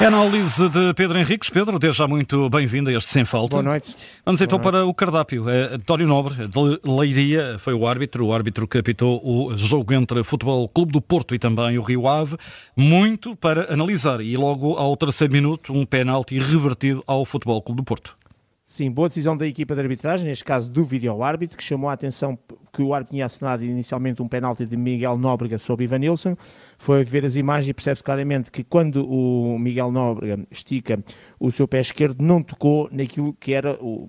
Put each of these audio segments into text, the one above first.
É a análise de Pedro Henriques. Pedro, desde já muito bem-vindo a este Sem Falta. Boa noite. Vamos então Boa para o cardápio. É, António Nobre, de Leiria, foi o árbitro, o árbitro que apitou o jogo entre Futebol Clube do Porto e também o Rio Ave. Muito para analisar. E logo ao terceiro minuto, um penalti revertido ao Futebol Clube do Porto. Sim, boa decisão da equipa de arbitragem, neste caso do vídeo-árbitro, que chamou a atenção que o árbitro tinha assinado inicialmente um penalti de Miguel Nóbrega sobre Ivan Nilsson. Foi ver as imagens e percebe-se claramente que quando o Miguel Nóbrega estica o seu pé esquerdo, não tocou naquilo que era o,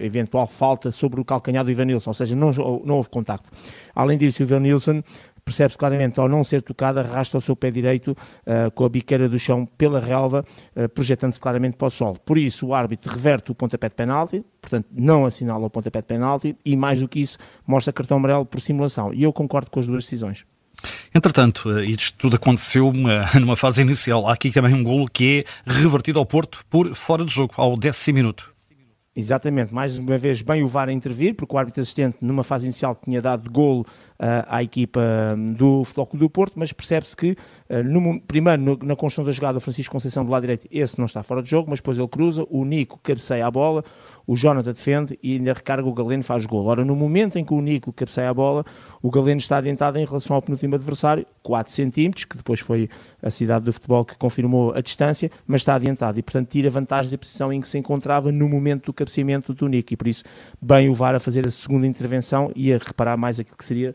eventual falta sobre o calcanhar do Ivan Nilsson, ou seja, não, não houve contacto. Além disso, o Ivan Nilsson percebe-se claramente, ao não ser tocado, arrasta o seu pé direito uh, com a biqueira do chão pela relva, uh, projetando-se claramente para o solo. Por isso, o árbitro reverte o pontapé de penalti, portanto, não assinala o pontapé de penalti, e mais do que isso, mostra cartão amarelo por simulação. E eu concordo com as duas decisões. Entretanto, eh, isto tudo aconteceu numa fase inicial. Há aqui também um golo que é revertido ao Porto por fora de jogo, ao décimo minuto. Exatamente, mais uma vez bem o VAR a intervir, porque o árbitro assistente numa fase inicial tinha dado golo uh, à equipa hum, do Futebol do Porto, mas percebe-se que uh, no, primeiro no, na construção da jogada o Francisco Conceição do lado direito, esse não está fora de jogo, mas depois ele cruza, o Nico cabeceia a bola, o Jonathan defende e ainda recarga o Galeno faz golo. Ora, no momento em que o Nico cabeceia a bola, o Galeno está adiantado em relação ao penúltimo adversário, 4 centímetros, que depois foi a cidade do futebol que confirmou a distância, mas está adiantado e, portanto, tira vantagem da posição em que se encontrava no momento do cabeceamento do Nico e, por isso, bem o VAR a fazer a segunda intervenção e a reparar mais aquilo que seria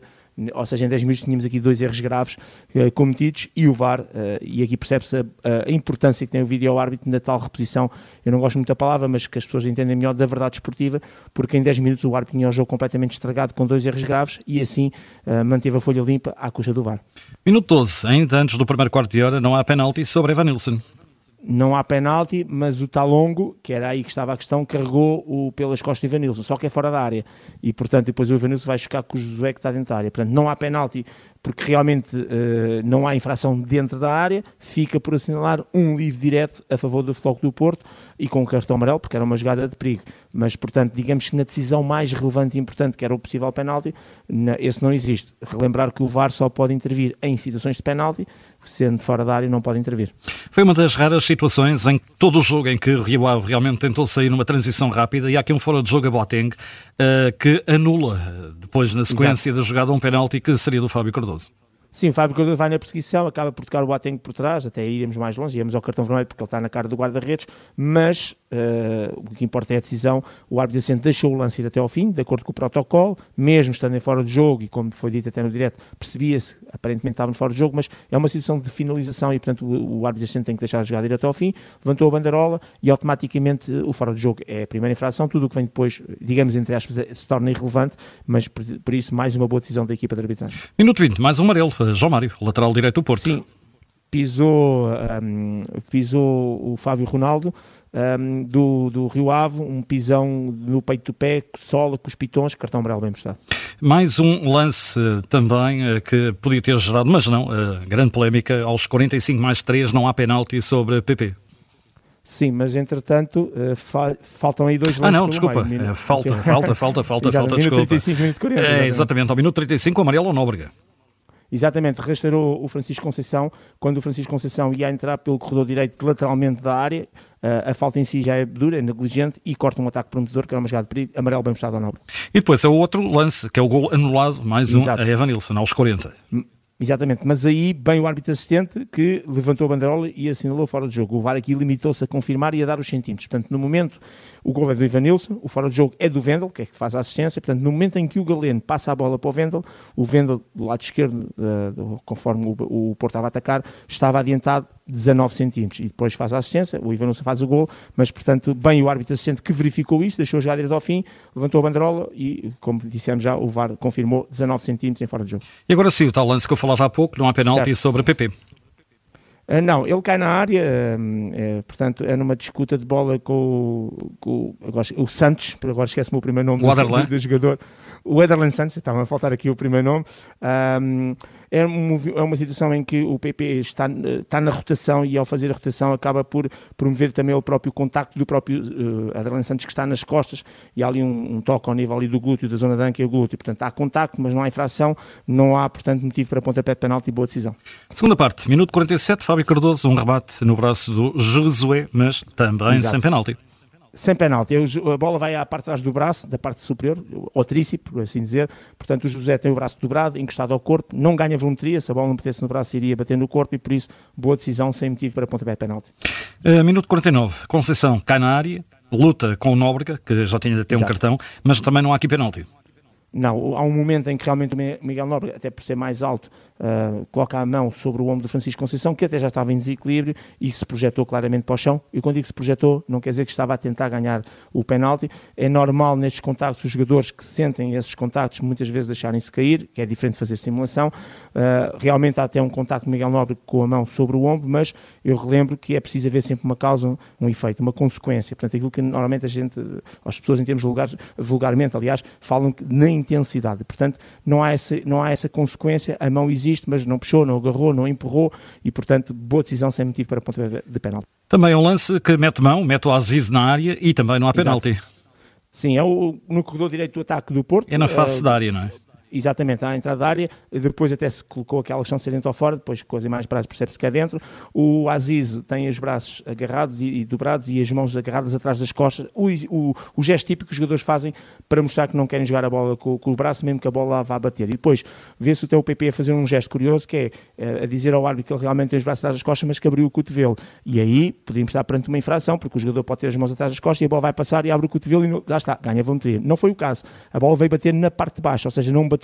ou seja, em 10 minutos tínhamos aqui dois erros graves uh, cometidos e o VAR, uh, e aqui percebe-se a, a, importância que tem o vídeo árbitro na tal reposição, eu não gosto muito da palavra, mas que as pessoas entendem melhor da verdade esportiva, porque em 10 minutos o árbitro tinha o jogo completamente estragado com dois erros graves e assim uh, manteve a folha limpa à custa do VAR. Minuto 12, ainda antes do primeiro quarto de hora, não há penalti sobre Evan Nilsson não há penalti, mas o Talongo, que era aí que estava a questão, carregou o, pelas costas do Ivanilson, só que é fora da área. E, portanto, depois o Ivanilson vai chocar com o Josué que está dentro da área. Portanto, não há penalti porque realmente uh, não há infração dentro da área, fica por assinalar um livre direto a favor do Futebol do Porto e com o cartão amarelo, porque era uma jogada de perigo. Mas, portanto, digamos que na decisão mais relevante e importante, que era o possível penalti, na, esse não existe. Relembrar que o VAR só pode intervir em situações de penalti, sendo fora da área não pode intervir. Foi uma das raras situações em todo o jogo em que o Rio Ave realmente tentou sair numa transição rápida e há aqui um fora de jogo a Boateng uh, que anula depois na sequência Exato. da jogada um penalti que seria do Fábio Cardoso. todos. Sim, o Fábio Cardoso vai na perseguição, acaba por tocar o Boateng por trás, até iremos mais longe, íamos ao cartão vermelho porque ele está na cara do guarda-redes, mas uh, o que importa é a decisão. O árbitro assistente deixou o lance ir até ao fim, de acordo com o protocolo, mesmo estando em fora de jogo, e como foi dito até no direto, percebia-se, aparentemente estava fora de jogo, mas é uma situação de finalização e, portanto, o, o árbitro assistente tem que deixar a jogada ir até ao fim, levantou a banderola e automaticamente o fora de jogo é a primeira infração, tudo o que vem depois, digamos entre aspas, se torna irrelevante, mas por, por isso mais uma boa decisão da equipa de arbitragem. Minuto 20, mais um amarelo. João Mário, lateral direito do Porto. Sim, pisou, um, pisou o Fábio Ronaldo um, do, do Rio Ave, um pisão no peito do pé, sola com os pitons, cartão amarelo bem mostrado. Mais um lance também uh, que podia ter gerado, mas não, uh, grande polémica, aos 45 mais 3 não há penalti sobre PP. Sim, mas entretanto fa faltam aí dois lances. Ah, não, desculpa. Meio, falta, falta, falta, falta, falta, desculpa. 35, minuto 40, é, exatamente, ao minuto 35, o amarelo ao Nóbrega. Exatamente, restaurou o Francisco Conceição quando o Francisco Conceição ia entrar pelo corredor direito lateralmente da área. Uh, a falta em si já é dura, é negligente e corta um ataque prometedor, que era uma jogada de perigo, amarelo bem mostrado ao nobre. E depois é o outro lance, que é o gol anulado, mais Exato. um a Evan Nilsson, aos 40. Exatamente, mas aí bem o árbitro assistente que levantou a banderola e assinalou fora de jogo. O VAR aqui limitou-se a confirmar e a dar os centímetros. Portanto, no momento, o gol é do Ivanilson, o fora de jogo é do Vendel, que é que faz a assistência. Portanto, no momento em que o Galeno passa a bola para o Vendel, o Vendel, do lado esquerdo, uh, conforme o, o Porto estava a atacar, estava adiantado 19 centímetros e depois faz a assistência, o Ivanilson faz o gol, mas portanto, bem o árbitro assistente que verificou isso, deixou a jogada ir ao fim, levantou a banderola e, como dissemos já, o VAR confirmou 19 centímetros em fora de jogo. E agora sim, o tal lance que eu falava há pouco, não há penalti certo. sobre PP. Uh, não, ele cai na área, uh, é, portanto, é numa disputa de bola com, com agora, o Santos, agora esquece-me o primeiro nome o do, do, do, jogador, o Ederland Santos, estava a faltar aqui o primeiro nome. Um, é, um, é uma situação em que o PP está, está na rotação e ao fazer a rotação acaba por promover também o próprio contacto do próprio uh, Adriano Santos que está nas costas e há ali um, um toque ao nível ali do glúteo, da zona da anca e o glúteo. Portanto, há contacto, mas não há infração, não há, portanto, motivo para pontapé de penalti e boa decisão. Segunda parte, minuto 47, Fábio Cardoso, um rebate no braço do Josué, mas também Exato. sem penalti sem penalti. A bola vai à parte de trás do braço, da parte superior, ou tríceps, por assim dizer. Portanto, o José tem o braço dobrado, encostado ao corpo, não ganha volumetria. Se a bola não batesse no braço, iria bater no corpo e, por isso, boa decisão, sem motivo para pontapé penalti. Uh, minuto 49. Conceição cai na área, luta com o Nóbrega, que já tinha de ter Exato. um cartão, mas também não há aqui penalti. Não, há um momento em que realmente o Miguel Nobre, até por ser mais alto, uh, coloca a mão sobre o ombro do Francisco Conceição, que até já estava em desequilíbrio e se projetou claramente para o chão. E quando digo se projetou, não quer dizer que estava a tentar ganhar o penalti. É normal nestes contactos os jogadores que sentem esses contactos muitas vezes deixarem-se cair, que é diferente de fazer simulação. Uh, realmente há até um contacto de Miguel Nobre com a mão sobre o ombro, mas eu relembro que é preciso haver sempre uma causa, um efeito, uma consequência. Portanto, aquilo que normalmente a gente, as pessoas em termos vulgares, vulgarmente, aliás, falam que nem intensidade. Portanto, não há essa, não há essa consequência, a mão existe, mas não puxou, não agarrou, não empurrou e, portanto, boa decisão sem motivo para ponto de penalti. Também é um lance que mete mão, mete o Aziz na área e também não há penalti. Sim, é o, no corredor direito do ataque do Porto. É na face uh, da área, não é? Exatamente à entrada da área, depois até se colocou aquela chance de dentro ou fora, depois com as imagens para percebe-se que é dentro. O Aziz tem os braços agarrados e, e, dobrados e as mãos agarradas atrás das costas. O, o, o, gesto típico que os jogadores fazem para mostrar que não querem jogar a bola com, com o braço, mesmo que a bola vá bater. E depois vê-se o PP a fazer um gesto curioso que é eh, a dizer ao árbitro que ele realmente tem os braços atrás das costas, mas que abriu o cotovelo. E aí podíamos estar perante uma infração, porque o jogador pode ter as mãos atrás das costas e a bola vai passar e abre o cotovelo e não, lá está, ganha a volumetria. Não foi o caso. A bola veio bater na parte de baixo, ou seja, não bateu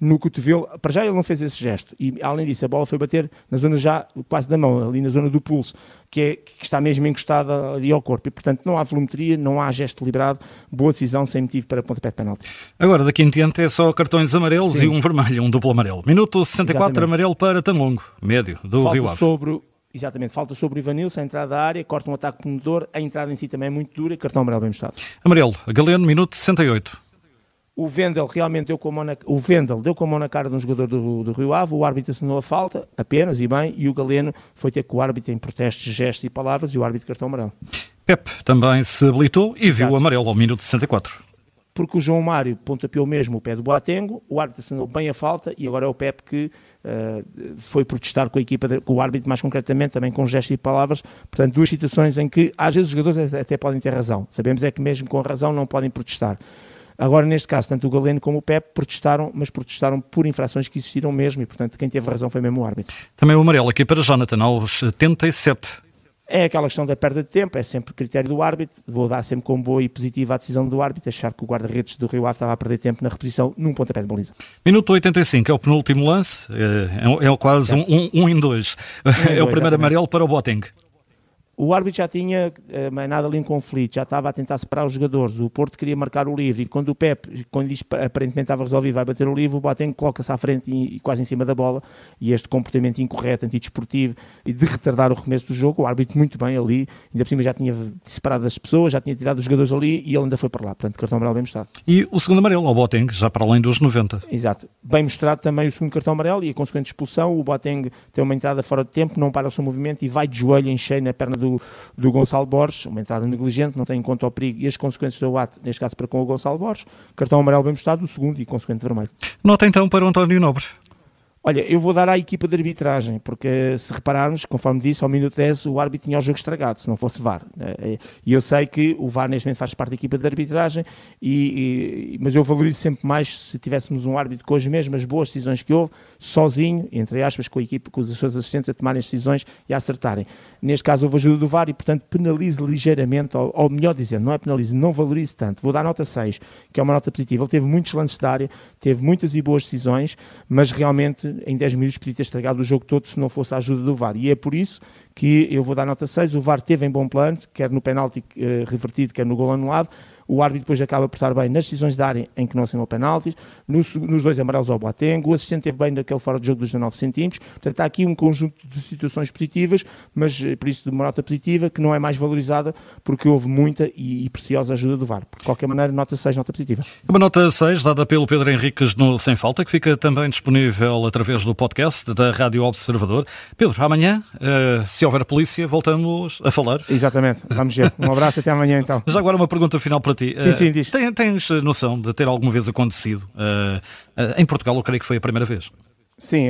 no cotovelo para já ele não fez esse gesto, e além disso a bola foi bater na zona já quase da mão, ali na zona do pulso, que, é, que está mesmo encostada ali ao corpo, e portanto não há volumetria, não há gesto liberado, boa decisão sem motivo para pontapé de penalti. Agora daqui em diante é só cartões amarelos Sim. e um vermelho, um duplo amarelo. Minuto 64, Exatamente. amarelo para Tanlongo, médio, do Falta Rio Ave. sobre Exatamente, falta sobre o Ivanilson, a entrada da área, corta um ataque ponedor, a entrada em si também é muito dura, cartão amarelo bem mostrado. Amarelo, Galeno, minuto 68 o Vendel realmente deu com a mão na, o Vendel deu com a mão na cara de um jogador do, do Rio Ave, o árbitro assinou a falta, apenas e bem, e o Galeno foi ter com o árbitro em protestos, gestos e palavras e o árbitro cartão amarelo. Pep também se habilitou e viu o amarelo ao minuto 64. Porque o João Mário pontapeou mesmo o pé do Boatengo, o árbitro assinou bem a falta e agora é o Pep que uh, foi protestar com a equipa, de, com o árbitro mais concretamente, também com gestos e palavras. Portanto, duas situações em que às vezes os jogadores até podem ter razão. Sabemos é que mesmo com razão não podem protestar. Agora, neste caso, tanto o Galeno como o Pep protestaram, mas protestaram por infrações que existiram mesmo e, portanto, quem teve razão foi mesmo o árbitro. Também o amarelo aqui para Jonathan, aos 77. É aquela questão da perda de tempo, é sempre critério do árbitro. Vou dar sempre como boa e positiva a decisão do árbitro, achar que o guarda-redes do Rio Ave estava a perder tempo na reposição num pontapé de baliza. Minuto 85 é o penúltimo lance, é, é, é quase um, um, um, em dois. Um em é dois, o primeiro exatamente. amarelo para o Boateng o árbitro já tinha uh, nada ali em conflito, já estava a tentar separar os jogadores. O Porto queria marcar o livre e quando o Pep, quando diz aparentemente estava resolvido, vai bater o livre, o Boateng coloca-se à frente e, quase em cima da bola. E este comportamento incorreto, antidesportivo e de retardar o recomeço do jogo, o árbitro muito bem ali, ainda por cima já tinha separado as pessoas, já tinha tirado os jogadores ali e ele ainda foi para lá. Portanto, cartão amarelo bem mostrado. E o segundo amarelo ao Boateng, já para além dos 90. Exato. Bem mostrado também o segundo cartão amarelo e a consequente expulsão. O Boateng tem uma entrada fora de tempo, não para o seu movimento e vai de joelho em cheio na perna do, do Gonçalo Gonçalo Borges, uma entrada negligente, não tem em conta o perigo e as consequências do ato, neste caso para com o Gonçalo Borges, cartão amarelo bem mostrado, o segundo e consequente vermelho. Nota então para o António Nobre. Olha, eu vou dar à equipa de arbitragem, porque se repararmos, conforme disse, ao minuto 10 o árbitro tinha o jogo estragado, se não fosse VAR. Eh, e eu sei que o VAR neste momento faz parte da equipa de arbitragem, e, e, mas eu valorizo sempre mais se tivéssemos um árbitro com as mesmas boas decisões que houve, sozinho, entre aspas, com a equipa, com os seus assistentes a tomarem as decisões e a acertarem. Neste caso houve ajuda do VAR e, portanto, penalize ligeiramente, ou, ou melhor dizendo, não é penalize, não valorize tanto. Vou dar nota 6, que é uma nota positiva. Ele teve muitos lances de área, teve muitas e boas decisões, mas realmente em 10 minutos podia ter estragado o jogo todo se não fosse a ajuda do VAR. E é por isso que eu vou dar nota 6. O VAR teve em bom plano, quer no penalti uh, revertido, quer no gol anulado. O árbitro depois acaba por estar bem nas decisões de área em que não assinalou penaltis, nos, nos dois amarelos ao Boateng, o assistente teve bem naquele fora de jogo dos 19 centímetros. Portanto, há aqui um conjunto de situações positivas, mas eh, por isso de uma nota positiva que não é mais valorizada porque houve muita e, e preciosa ajuda do VAR. De qualquer maneira, nota 6, nota positiva. Uma nota 6 dada pelo Pedro Henriques no Sem Falta, que fica também disponível através do podcast da Rádio Observador. Pedro, amanhã, uh, se houver polícia, voltamos a falar. Exatamente, vamos ver. Um abraço até amanhã então. Já agora uma pergunta final para ti. Sim, sim, diz. Uh, tens noção de ter alguma vez acontecido? Uh, em Portugal, eu creio que foi a primeira vez. Sim,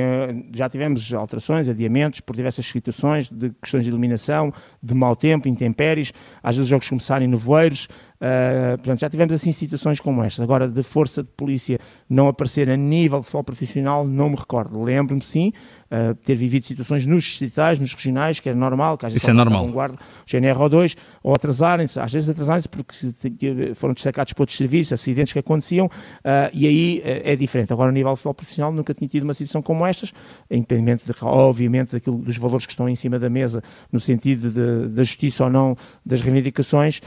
já tivemos alterações, adiamentos por diversas situações de questões de iluminação, de mau tempo, intempéries, às vezes os jogos começarem nevoeiros, Uh, portanto, já tivemos assim situações como esta. Agora, de força de polícia não aparecer a nível de futebol profissional, não me recordo. Lembro-me sim, uh, ter vivido situações nos distritais, nos regionais, que é normal, que às vezes Isso é normal. Um guarda, GNR2, ou atrasarem-se, às vezes atrasarem-se porque foram destacados para outros serviços, acidentes que aconteciam, uh, e aí é diferente. Agora, a nível de futebol profissional, nunca tinha tido uma situação como estas, independente, de, obviamente, daquilo, dos valores que estão em cima da mesa, no sentido da justiça ou não das reivindicações,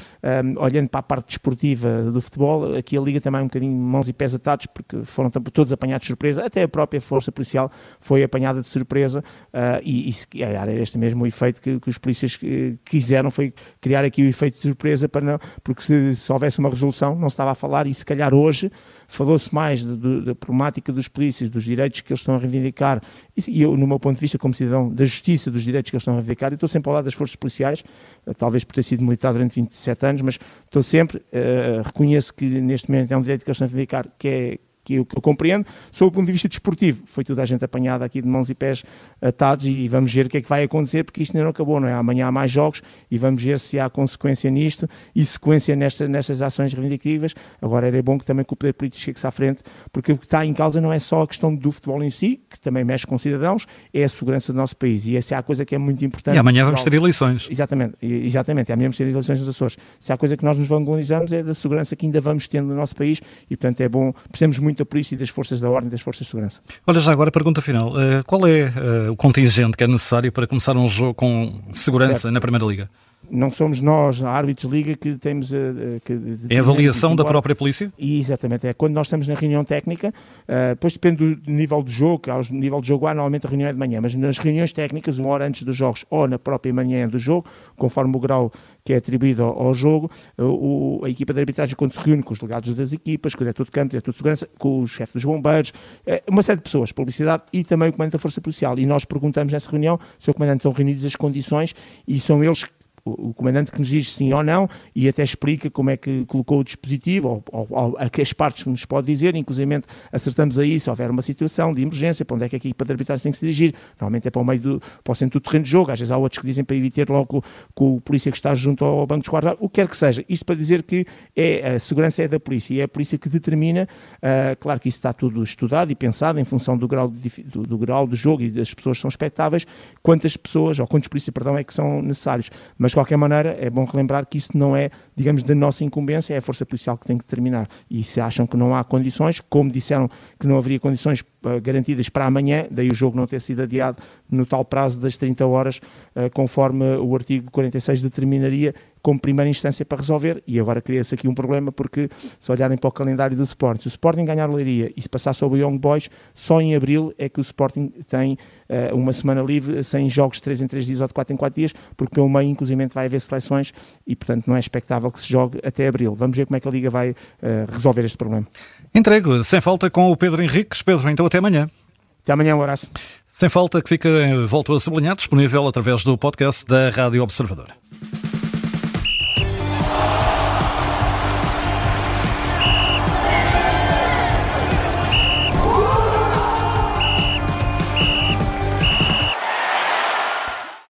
olhando para parte desportiva do futebol, aqui a Liga também é um bocadinho mãos e pés atados, porque foram todos apanhados de surpresa, até a própria Força Policial foi apanhada de surpresa, uh, e, e era este mesmo o efeito que, que os polícias eh, quiseram, foi criar aqui o efeito de surpresa, para não, porque se, se houvesse uma resolução, não se estava a falar, e se calhar hoje falou-se mais da problemática dos polícias, dos direitos que eles estão a reivindicar, e eu, no meu ponto de vista, como cidadão, da justiça dos direitos que eles estão a reivindicar, eu estou sempre ao lado das forças policiais, eh, talvez por ter sido militar durante 27 anos, mas estou sempre, uh, reconheço que neste momento é um direito que eles estão a reivindicar, que é que eu, que eu compreendo, sob o ponto de vista desportivo. Foi toda a gente apanhada aqui de mãos e pés atados e vamos ver o que é que vai acontecer, porque isto ainda não acabou, não é? Amanhã há mais jogos e vamos ver se há consequência nisto e sequência nesta, nestas ações reivindicativas. Agora era bom que também que o poder político chegue-se à frente, porque o que está em causa não é só a questão do futebol em si, que também mexe com cidadãos, é a segurança do nosso país. E essa é a coisa que é muito importante. E amanhã vamos ter eleições. Exatamente, exatamente. Amanhã vamos ter eleições nos Açores. Se há coisa que nós nos valorizamos é da segurança que ainda vamos tendo no nosso país e, portanto, é bom, precisamos muito da polícia e das forças da ordem e das forças de segurança. Olha, já agora, pergunta final. Uh, qual é uh, o contingente que é necessário para começar um jogo com segurança certo. na Primeira Liga? Não somos nós, a árbitros liga, que temos a, que, É a avaliação da própria polícia? Exatamente, é quando nós estamos na reunião técnica, uh, depois depende do nível do jogo, que ao nível do jogo há, normalmente a reunião é de manhã, mas nas reuniões técnicas, uma hora antes dos jogos ou na própria manhã do jogo, conforme o grau que é atribuído ao, ao jogo, o, a equipa de arbitragem quando se reúne com os delegados das equipas, com o diretor de campo, o diretor de segurança, com o chefe dos bombeiros, uma série de pessoas, publicidade e também o comandante da Força Policial. E nós perguntamos nessa reunião se o comandante estão reunidos as condições e são eles o comandante que nos diz sim ou não e até explica como é que colocou o dispositivo ou, ou, ou as partes que nos pode dizer, inclusive acertamos aí se houver uma situação de emergência, para onde é que a equipa de arbitragem tem que se dirigir, normalmente é para o meio do, para o centro do terreno de jogo, às vezes há outros que dizem para evitar logo com o polícia que está junto ao banco de guarda, o que quer que seja, isto para dizer que é, a segurança é da polícia e é a polícia que determina, uh, claro que isso está tudo estudado e pensado em função do grau, de, do, do grau do jogo e das pessoas que são expectáveis, quantas pessoas, ou quantos polícias, perdão, é que são necessários, mas de qualquer maneira, é bom relembrar que isso não é, digamos, da nossa incumbência, é a Força Policial que tem que determinar. E se acham que não há condições, como disseram que não haveria condições uh, garantidas para amanhã, daí o jogo não ter sido adiado no tal prazo das 30 horas, uh, conforme o artigo 46 determinaria, como primeira instância para resolver. E agora cria-se aqui um problema, porque se olharem para o calendário do Sporting, se o Sporting ganhar a Leiria e se passar sobre o Young Boys, só em abril é que o Sporting tem uh, uma semana livre, sem jogos de 3 em 3 dias ou de 4 em 4 dias, porque pelo meio, inclusive, vai haver seleções e, portanto, não é expectável que se jogue até abril. Vamos ver como é que a Liga vai uh, resolver este problema. Entrego, sem falta, com o Pedro Henriques. Pedro, então até amanhã. Até amanhã, um abraço. Sem falta, que fica, volto a sublinhar, disponível através do podcast da Rádio Observador.